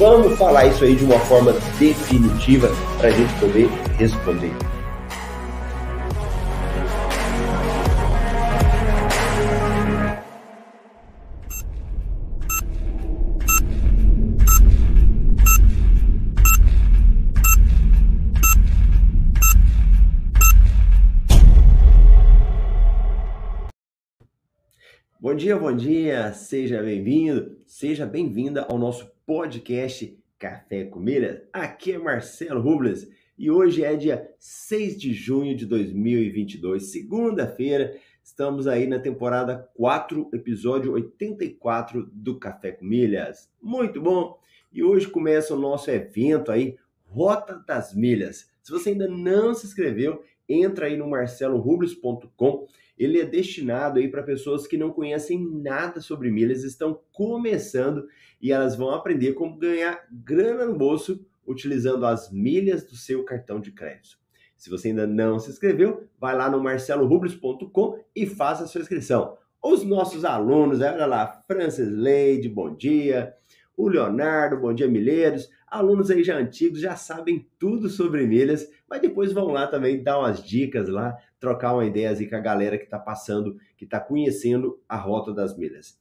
Vamos falar isso aí de uma forma definitiva para a gente poder responder. Bom dia, bom dia, seja bem-vindo, seja bem-vinda ao nosso podcast Café com Milhas. Aqui é Marcelo Rubles e hoje é dia 6 de junho de 2022, segunda-feira. Estamos aí na temporada 4, episódio 84 do Café com Milhas. Muito bom! E hoje começa o nosso evento aí, Rota das Milhas. Se você ainda não se inscreveu, entra aí no marcelorubles.com ele é destinado aí para pessoas que não conhecem nada sobre milhas, estão começando e elas vão aprender como ganhar grana no bolso utilizando as milhas do seu cartão de crédito. Se você ainda não se inscreveu, vai lá no marcelorubles.com e faça a sua inscrição. Os nossos alunos, olha lá, Francis Leide, bom dia. O Leonardo, bom dia, Milheiros. Alunos aí já antigos já sabem tudo sobre milhas, mas depois vão lá também dar umas dicas lá, trocar uma ideia aí com a galera que está passando, que está conhecendo a rota das milhas.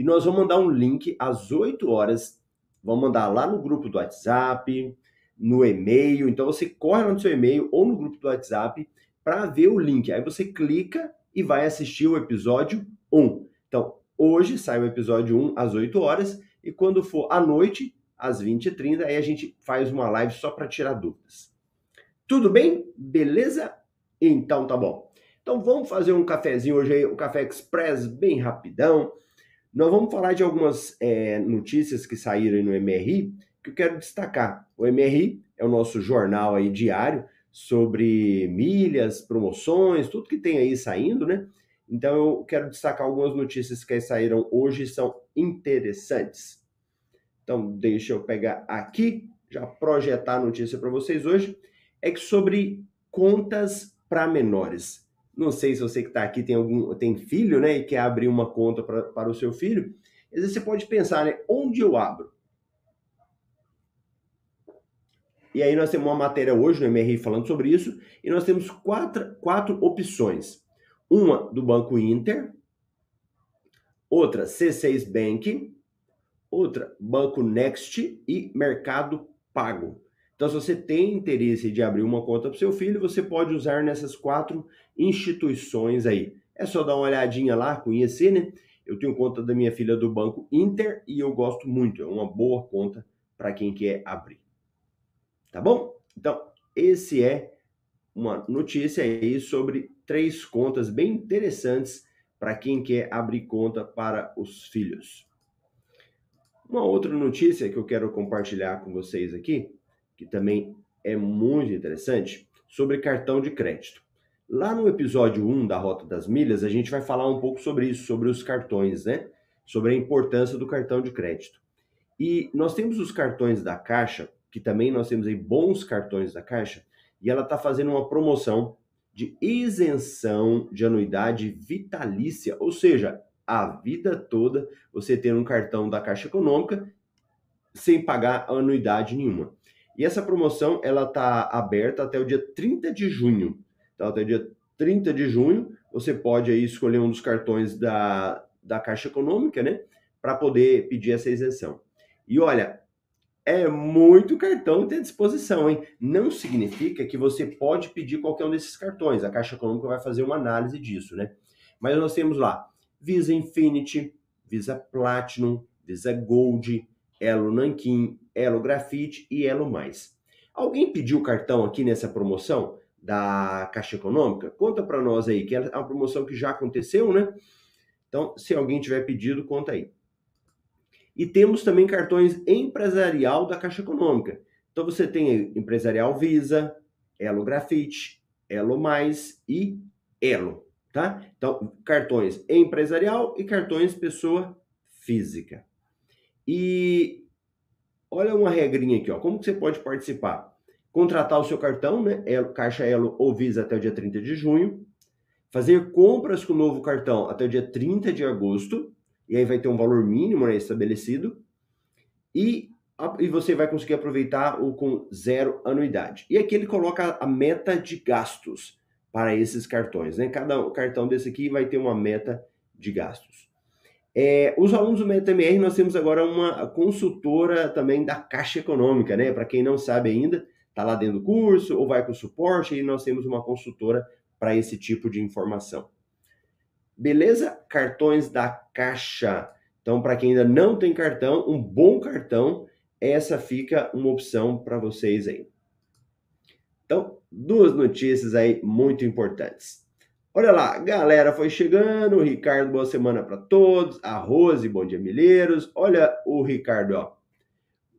E nós vamos mandar um link às 8 horas, vamos mandar lá no grupo do WhatsApp, no e-mail. Então você corre lá no seu e-mail ou no grupo do WhatsApp para ver o link. Aí você clica e vai assistir o episódio 1. Então, hoje sai o episódio 1 às 8 horas e quando for à noite, às 20h30, aí a gente faz uma live só para tirar dúvidas. Tudo bem? Beleza? Então tá bom. Então vamos fazer um cafezinho hoje aí, um café express bem rapidão. Nós vamos falar de algumas é, notícias que saíram no MRI que eu quero destacar. O MRI é o nosso jornal aí diário sobre milhas, promoções, tudo que tem aí saindo, né? Então eu quero destacar algumas notícias que saíram hoje são interessantes. Então deixa eu pegar aqui, já projetar a notícia para vocês hoje, é que sobre contas para menores. Não sei se você que está aqui tem algum tem filho, né, e quer abrir uma conta pra, para o seu filho. Às vezes você pode pensar, né, onde eu abro? E aí nós temos uma matéria hoje no MRI falando sobre isso, e nós temos quatro, quatro opções. Uma do Banco Inter, outra C6 Bank, outra Banco Next e Mercado Pago. Então, se você tem interesse de abrir uma conta para o seu filho, você pode usar nessas quatro instituições aí. É só dar uma olhadinha lá, conhecer, né? Eu tenho conta da minha filha do Banco Inter e eu gosto muito. É uma boa conta para quem quer abrir. Tá bom? Então, esse é uma notícia aí sobre três contas bem interessantes para quem quer abrir conta para os filhos. Uma outra notícia que eu quero compartilhar com vocês aqui, que também é muito interessante, sobre cartão de crédito. Lá no episódio 1 da Rota das Milhas, a gente vai falar um pouco sobre isso, sobre os cartões, né? Sobre a importância do cartão de crédito. E nós temos os cartões da Caixa, que também nós temos aí bons cartões da Caixa, e ela está fazendo uma promoção de isenção de anuidade vitalícia, ou seja, a vida toda você ter um cartão da Caixa Econômica sem pagar anuidade nenhuma. E essa promoção ela está aberta até o dia 30 de junho. Então, até o dia 30 de junho, você pode aí escolher um dos cartões da, da Caixa Econômica, né? Para poder pedir essa isenção. E olha, é muito cartão à disposição, hein? Não significa que você pode pedir qualquer um desses cartões. A Caixa Econômica vai fazer uma análise disso, né? Mas nós temos lá Visa Infinity, Visa Platinum, Visa Gold, Elo Nankin, Elo Grafite e Elo Mais. Alguém pediu cartão aqui nessa promoção da Caixa Econômica? Conta para nós aí, que é uma promoção que já aconteceu, né? Então, se alguém tiver pedido, conta aí. E temos também cartões empresarial da Caixa Econômica. Então você tem empresarial Visa, Elo Grafite, Elo Mais e Elo, tá? Então, cartões empresarial e cartões pessoa física. E olha uma regrinha aqui, ó. Como que você pode participar? Contratar o seu cartão, né? Elo, Caixa Elo ou Visa até o dia 30 de junho. Fazer compras com o novo cartão até o dia 30 de agosto. E aí vai ter um valor mínimo né, estabelecido. E e você vai conseguir aproveitar o com zero anuidade. E aqui ele coloca a meta de gastos para esses cartões. Né? Cada cartão desse aqui vai ter uma meta de gastos. É, os alunos do MetaMR, nós temos agora uma consultora também da Caixa Econômica, né? Para quem não sabe ainda, está lá dentro do curso ou vai com suporte e nós temos uma consultora para esse tipo de informação. Beleza? Cartões da Caixa. Então, para quem ainda não tem cartão, um bom cartão essa fica uma opção para vocês aí. Então, duas notícias aí muito importantes. Olha lá, galera, foi chegando, Ricardo, boa semana para todos. A Rose, bom dia, milheiros. Olha o Ricardo, ó.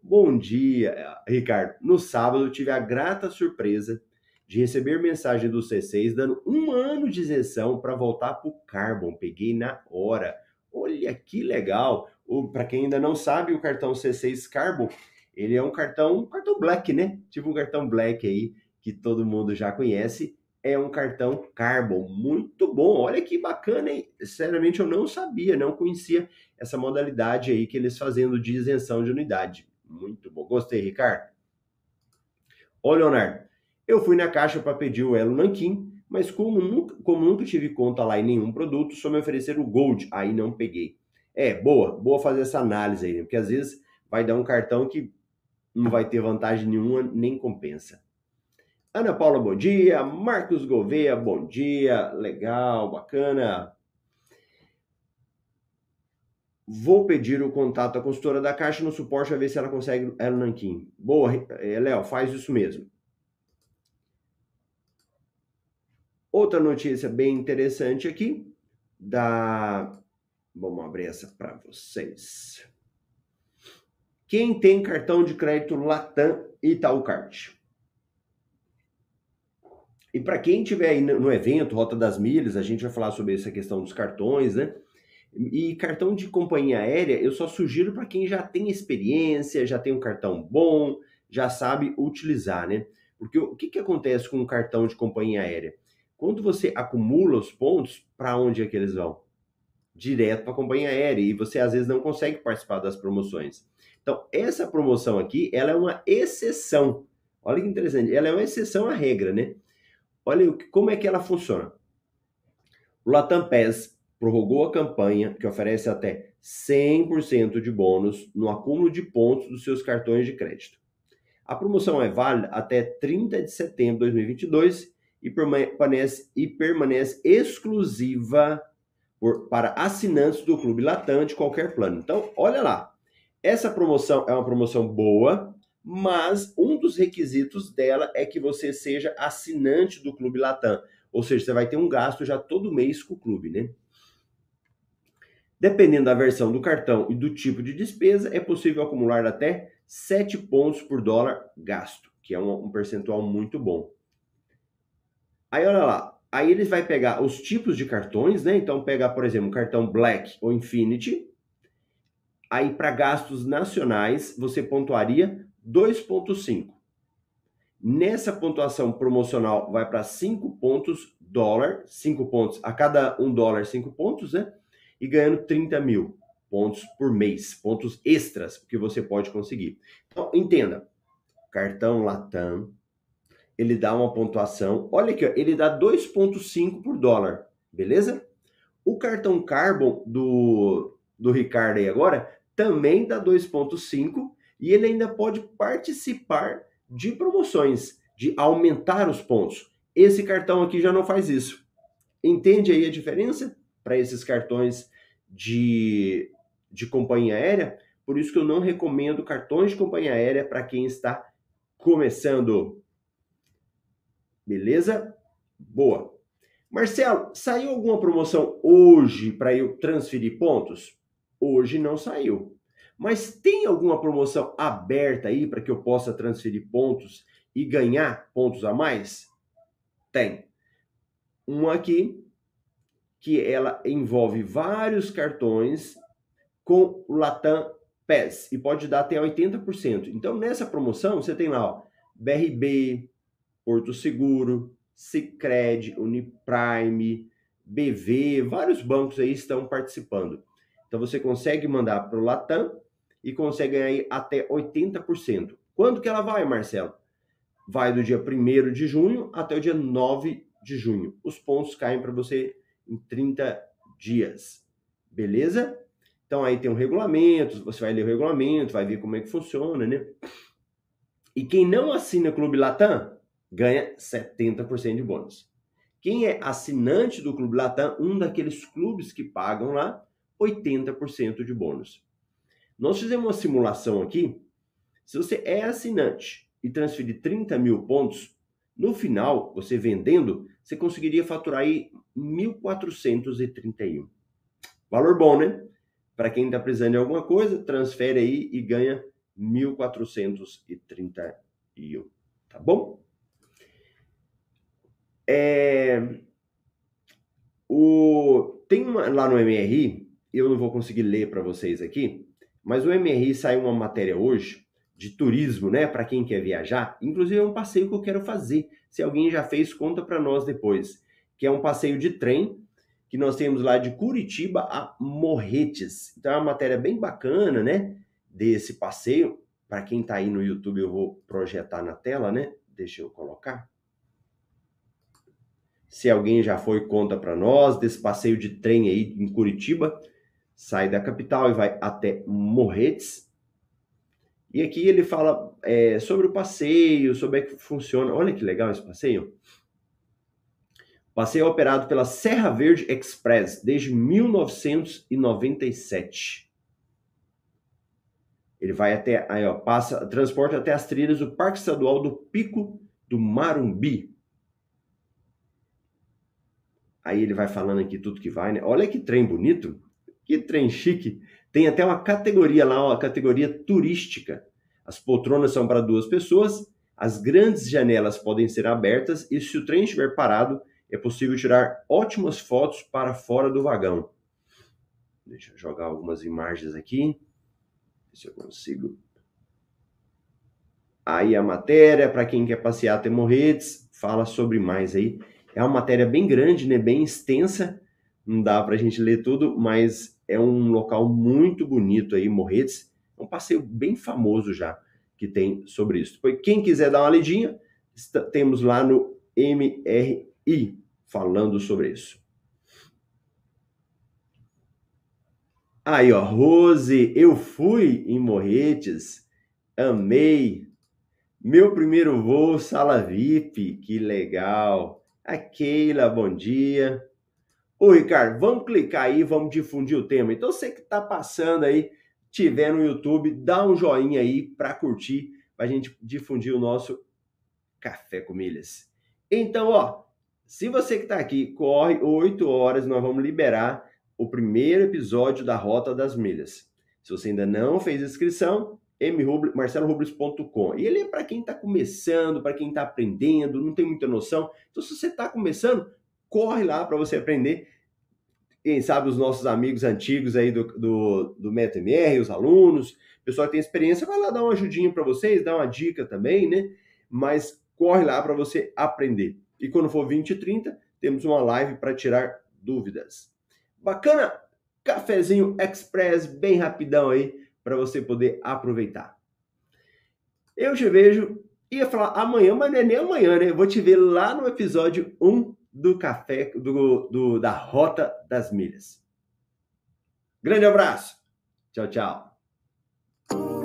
Bom dia, Ricardo. No sábado tive a grata surpresa de receber mensagem do C6 dando um ano de isenção para voltar para o Carbon. Peguei na hora. Olha que legal para quem ainda não sabe, o cartão C6 Carbon, ele é um cartão, um cartão black, né? Tipo um cartão black aí que todo mundo já conhece. É um cartão Carbon, muito bom. Olha que bacana, hein? Sinceramente, eu não sabia, não conhecia essa modalidade aí que eles fazendo de isenção de unidade. Muito bom. Gostei, Ricardo. Ô, Leonardo, eu fui na caixa para pedir o Elo Nanquim, mas como nunca, como nunca tive conta lá em nenhum produto, só me ofereceram o Gold, aí não peguei. É, boa, boa fazer essa análise aí, né? porque às vezes vai dar um cartão que não vai ter vantagem nenhuma, nem compensa. Ana Paula, bom dia. Marcos Gouveia, bom dia. Legal, bacana. Vou pedir o contato da consultora da Caixa no suporte a ver se ela consegue ela nanquim. Boa, eh, Léo, faz isso mesmo. Outra notícia bem interessante aqui da Vamos abrir essa para vocês. Quem tem cartão de crédito Latam e Itaúcard? E para quem estiver aí no evento Rota das Milhas, a gente vai falar sobre essa questão dos cartões, né? E cartão de companhia aérea, eu só sugiro para quem já tem experiência, já tem um cartão bom, já sabe utilizar, né? Porque o que, que acontece com um cartão de companhia aérea? Quando você acumula os pontos, para onde é que eles vão? direto para a companhia aérea e você às vezes não consegue participar das promoções. Então, essa promoção aqui, ela é uma exceção. Olha que interessante, ela é uma exceção à regra, né? Olha como é que ela funciona. O Latam PES prorrogou a campanha que oferece até 100% de bônus no acúmulo de pontos dos seus cartões de crédito. A promoção é válida até 30 de setembro de 2022 e permanece, e permanece exclusiva por, para assinantes do Clube Latam de qualquer plano. Então, olha lá. Essa promoção é uma promoção boa, mas um dos requisitos dela é que você seja assinante do Clube Latam. Ou seja, você vai ter um gasto já todo mês com o clube, né? Dependendo da versão do cartão e do tipo de despesa, é possível acumular até 7 pontos por dólar gasto, que é um, percentual muito bom. Aí olha lá, Aí eles vai pegar os tipos de cartões, né? Então pegar, por exemplo, cartão Black ou Infinity. Aí para gastos nacionais, você pontuaria 2.5. Nessa pontuação promocional vai para 5 pontos dólar, 5 pontos a cada 1 dólar, 5 pontos, né? E ganhando 30 mil pontos por mês, pontos extras que você pode conseguir. Então, entenda, cartão Latam, ele dá uma pontuação. Olha aqui, ó, ele dá 2,5 por dólar, beleza? O cartão Carbon do, do Ricardo aí agora também dá 2,5 e ele ainda pode participar de promoções, de aumentar os pontos. Esse cartão aqui já não faz isso. Entende aí a diferença para esses cartões de, de companhia aérea? Por isso que eu não recomendo cartões de companhia aérea para quem está começando. Beleza? Boa. Marcelo, saiu alguma promoção hoje para eu transferir pontos? Hoje não saiu. Mas tem alguma promoção aberta aí para que eu possa transferir pontos e ganhar pontos a mais? Tem. Uma aqui que ela envolve vários cartões com o Latam PES e pode dar até 80%. Então, nessa promoção, você tem lá ó, BRB, Porto Seguro, Sicredi, Uniprime, BV, vários bancos aí estão participando. Então você consegue mandar para o Latam e consegue ganhar até 80%. Quando que ela vai, Marcelo? Vai do dia 1 de junho até o dia 9 de junho. Os pontos caem para você em 30 dias. Beleza? Então aí tem um regulamento, você vai ler o regulamento, vai ver como é que funciona, né? E quem não assina Clube Latam ganha 70% de bônus. Quem é assinante do Clube Latam, um daqueles clubes que pagam lá 80% de bônus. Nós fizemos uma simulação aqui. Se você é assinante e transferir 30 mil pontos, no final, você vendendo, você conseguiria faturar aí 1.431. Valor bom, né? Para quem está precisando de alguma coisa, transfere aí e ganha 1.431. Tá bom? É, o, tem uma, lá no MRI, eu não vou conseguir ler para vocês aqui, mas o MRI saiu uma matéria hoje de turismo, né, para quem quer viajar. Inclusive é um passeio que eu quero fazer. Se alguém já fez, conta para nós depois. Que é um passeio de trem que nós temos lá de Curitiba a Morretes. Então é uma matéria bem bacana, né, desse passeio. Para quem está aí no YouTube, eu vou projetar na tela, né? Deixa eu colocar. Se alguém já foi, conta para nós desse passeio de trem aí em Curitiba. Sai da capital e vai até Morretes. E aqui ele fala é, sobre o passeio, sobre como é que funciona. Olha que legal esse passeio. Passeio operado pela Serra Verde Express desde 1997. Ele vai até, aí ó, passa, transporta até as trilhas do Parque Estadual do Pico do Marumbi. Aí ele vai falando aqui tudo que vai, né? Olha que trem bonito, que trem chique. Tem até uma categoria lá, uma categoria turística. As poltronas são para duas pessoas, as grandes janelas podem ser abertas e se o trem estiver parado, é possível tirar ótimas fotos para fora do vagão. Deixa eu jogar algumas imagens aqui. Se eu consigo. Aí a matéria, para quem quer passear até Morretes, fala sobre mais aí. É uma matéria bem grande, né? Bem extensa. Não dá para a gente ler tudo, mas é um local muito bonito aí, Morretes. É um passeio bem famoso já que tem sobre isso. Depois, quem quiser dar uma lidinha, temos lá no MRI falando sobre isso. Aí, ó, Rose, eu fui em Morretes, amei. Meu primeiro voo, sala VIP, que legal. A Keila, bom dia. Ô, Ricardo, vamos clicar aí, vamos difundir o tema. Então, você que está passando aí, tiver no YouTube, dá um joinha aí para curtir, para a gente difundir o nosso Café com Milhas. Então, ó, se você que está aqui, corre 8 horas, nós vamos liberar o primeiro episódio da Rota das Milhas. Se você ainda não fez inscrição, marcelorubles.com. E ele é para quem está começando, para quem está aprendendo, não tem muita noção. Então, se você está começando, corre lá para você aprender. Quem sabe os nossos amigos antigos aí do, do, do MetaMR, os alunos, pessoal que tem experiência, vai lá dar uma ajudinha para vocês, dar uma dica também, né? Mas corre lá para você aprender. E quando for 20 e 30, temos uma live para tirar dúvidas. Bacana? Cafezinho express, bem rapidão aí para você poder aproveitar. Eu te vejo, ia falar amanhã, mas não é nem amanhã, né? Eu vou te ver lá no episódio 1 do Café, do, do da Rota das Milhas. Grande abraço. Tchau, tchau.